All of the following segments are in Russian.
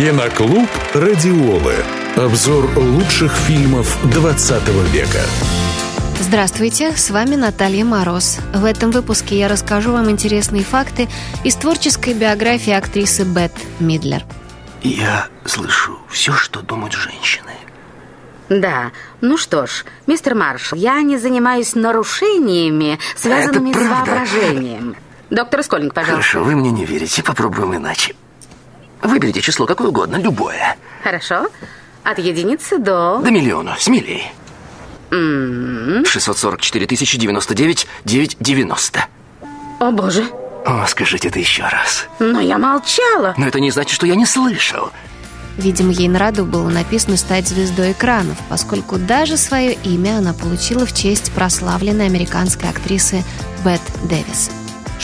Киноклуб «Радиолы». Обзор лучших фильмов 20 века. Здравствуйте, с вами Наталья Мороз. В этом выпуске я расскажу вам интересные факты из творческой биографии актрисы Бет Мидлер. Я слышу все, что думают женщины. Да, ну что ж, мистер Маршалл, я не занимаюсь нарушениями, связанными с воображением. Доктор Скольник, пожалуйста. Хорошо, вы мне не верите, попробуем иначе. Выберите число какое угодно, любое. Хорошо. От единицы до... До миллиона, смелее. 644 тысячи 99 990. О, боже. О, скажите это еще раз. Но я молчала. Но это не значит, что я не слышал. Видимо, ей на роду было написано стать звездой экранов, поскольку даже свое имя она получила в честь прославленной американской актрисы Бет Дэвис.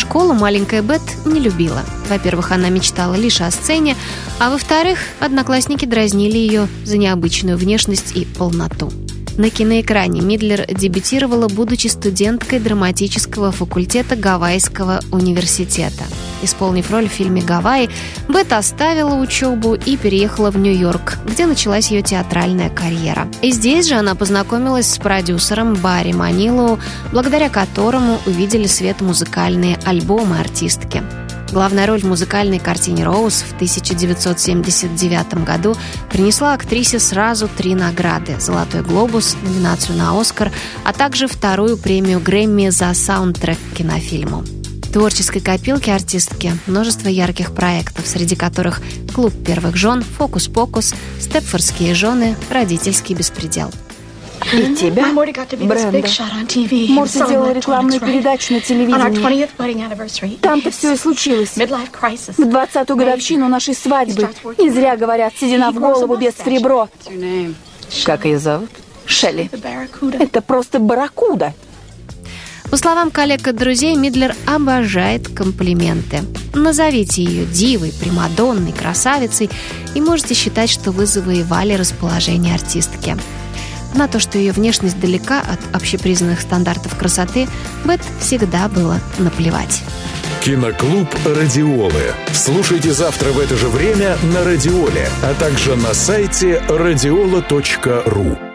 Школу маленькая Бет не любила. Во-первых, она мечтала лишь о сцене, а во-вторых, одноклассники дразнили ее за необычную внешность и полноту. На киноэкране Мидлер дебютировала, будучи студенткой драматического факультета Гавайского университета. Исполнив роль в фильме «Гавайи», Бет оставила учебу и переехала в Нью-Йорк, где началась ее театральная карьера. И здесь же она познакомилась с продюсером Барри Манилоу, благодаря которому увидели свет музыкальные альбомы артистки. Главная роль в музыкальной картине «Роуз» в 1979 году принесла актрисе сразу три награды – «Золотой глобус», номинацию на «Оскар», а также вторую премию Грэмми за саундтрек к кинофильму. Творческой копилке артистки множество ярких проектов, среди которых «Клуб первых жен», «Фокус-покус», «Степфордские жены», «Родительский беспредел». И тебя, Бренда. Морти сделала рекламную передачу на телевидении. Там-то все и случилось. В 20-ю годовщину нашей свадьбы. Не зря говорят, седина в голову без сребро. Как ее зовут? Шелли. Это просто барракуда. По словам коллег и друзей, Мидлер обожает комплименты. Назовите ее дивой, примадонной, красавицей, и можете считать, что вы завоевали расположение артистки. На то, что ее внешность далека от общепризнанных стандартов красоты, Бет всегда было наплевать. Киноклуб «Радиолы». Слушайте завтра в это же время на «Радиоле», а также на сайте радиола.ру.